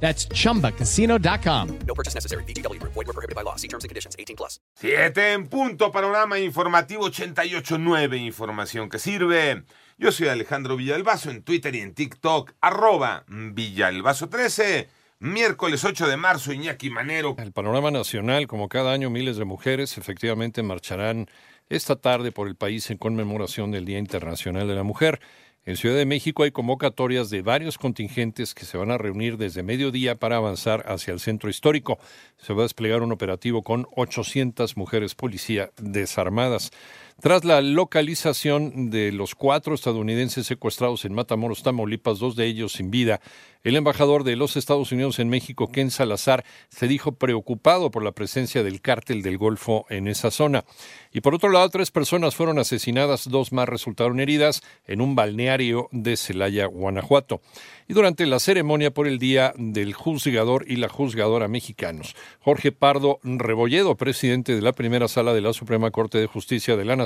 That's chumbacasino.com. No purchase necessary. BGW. Void were prohibited by law. See terms and conditions. 18 plus. Siete en punto, panorama informativo 88.9, información que sirve. Yo soy Alejandro Villalbazo en Twitter y en TikTok, arroba Villalbazo13. Miércoles 8 de marzo, Iñaki Manero. El panorama nacional, como cada año, miles de mujeres efectivamente marcharán esta tarde por el país en conmemoración del Día Internacional de la Mujer. En Ciudad de México hay convocatorias de varios contingentes que se van a reunir desde mediodía para avanzar hacia el centro histórico. Se va a desplegar un operativo con 800 mujeres policía desarmadas. Tras la localización de los cuatro estadounidenses secuestrados en Matamoros, Tamaulipas, dos de ellos sin vida, el embajador de los Estados Unidos en México, Ken Salazar, se dijo preocupado por la presencia del cártel del Golfo en esa zona. Y por otro lado, tres personas fueron asesinadas, dos más resultaron heridas en un balneario de Celaya, Guanajuato. Y durante la ceremonia por el Día del Juzgador y la Juzgadora Mexicanos, Jorge Pardo Rebolledo, presidente de la primera sala de la Suprema Corte de Justicia de la Nación,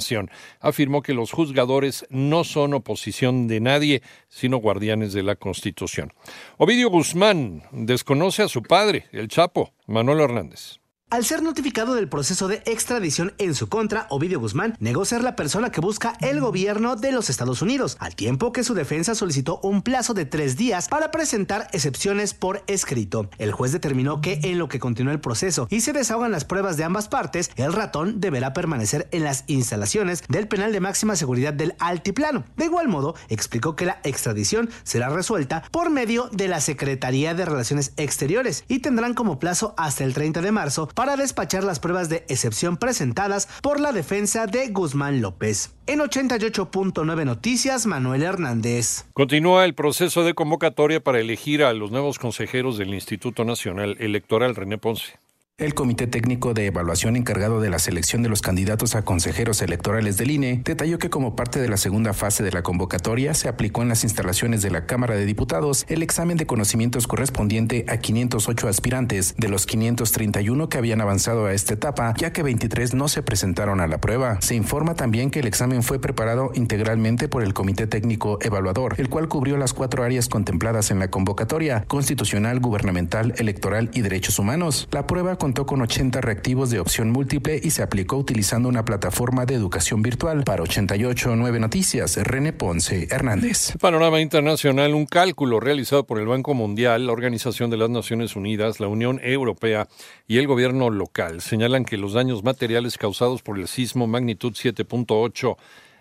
afirmó que los juzgadores no son oposición de nadie, sino guardianes de la Constitución. Ovidio Guzmán desconoce a su padre, el Chapo, Manuel Hernández. Al ser notificado del proceso de extradición en su contra, Ovidio Guzmán negó ser la persona que busca el gobierno de los Estados Unidos, al tiempo que su defensa solicitó un plazo de tres días para presentar excepciones por escrito. El juez determinó que en lo que continúa el proceso y se desahogan las pruebas de ambas partes, el ratón deberá permanecer en las instalaciones del penal de máxima seguridad del Altiplano. De igual modo, explicó que la extradición será resuelta por medio de la Secretaría de Relaciones Exteriores y tendrán como plazo hasta el 30 de marzo para despachar las pruebas de excepción presentadas por la defensa de Guzmán López. En 88.9 Noticias, Manuel Hernández. Continúa el proceso de convocatoria para elegir a los nuevos consejeros del Instituto Nacional Electoral René Ponce. El Comité Técnico de Evaluación encargado de la selección de los candidatos a consejeros electorales del INE detalló que como parte de la segunda fase de la convocatoria se aplicó en las instalaciones de la Cámara de Diputados el examen de conocimientos correspondiente a 508 aspirantes de los 531 que habían avanzado a esta etapa, ya que 23 no se presentaron a la prueba. Se informa también que el examen fue preparado integralmente por el Comité Técnico Evaluador, el cual cubrió las cuatro áreas contempladas en la convocatoria, constitucional, gubernamental, electoral y derechos humanos. La prueba con 80 reactivos de opción múltiple y se aplicó utilizando una plataforma de educación virtual. Para 889 Noticias, René Ponce Hernández. Panorama internacional, un cálculo realizado por el Banco Mundial, la Organización de las Naciones Unidas, la Unión Europea y el gobierno local señalan que los daños materiales causados por el sismo magnitud 7.8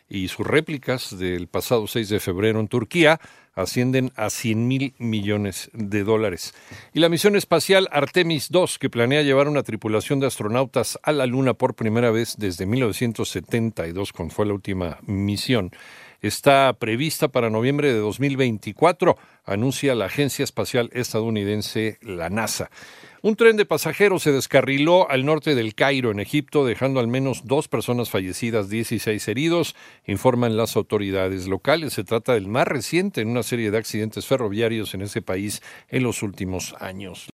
y sus réplicas del pasado 6 de febrero en Turquía ascienden a 100 mil millones de dólares. Y la misión espacial Artemis II, que planea llevar una tripulación de astronautas a la Luna por primera vez desde 1972, cuando fue la última misión, está prevista para noviembre de 2024, anuncia la Agencia Espacial Estadounidense, la NASA. Un tren de pasajeros se descarriló al norte del Cairo, en Egipto, dejando al menos dos personas fallecidas, 16 heridos, informan las autoridades locales. Se trata del más reciente en una serie de accidentes ferroviarios en ese país en los últimos años.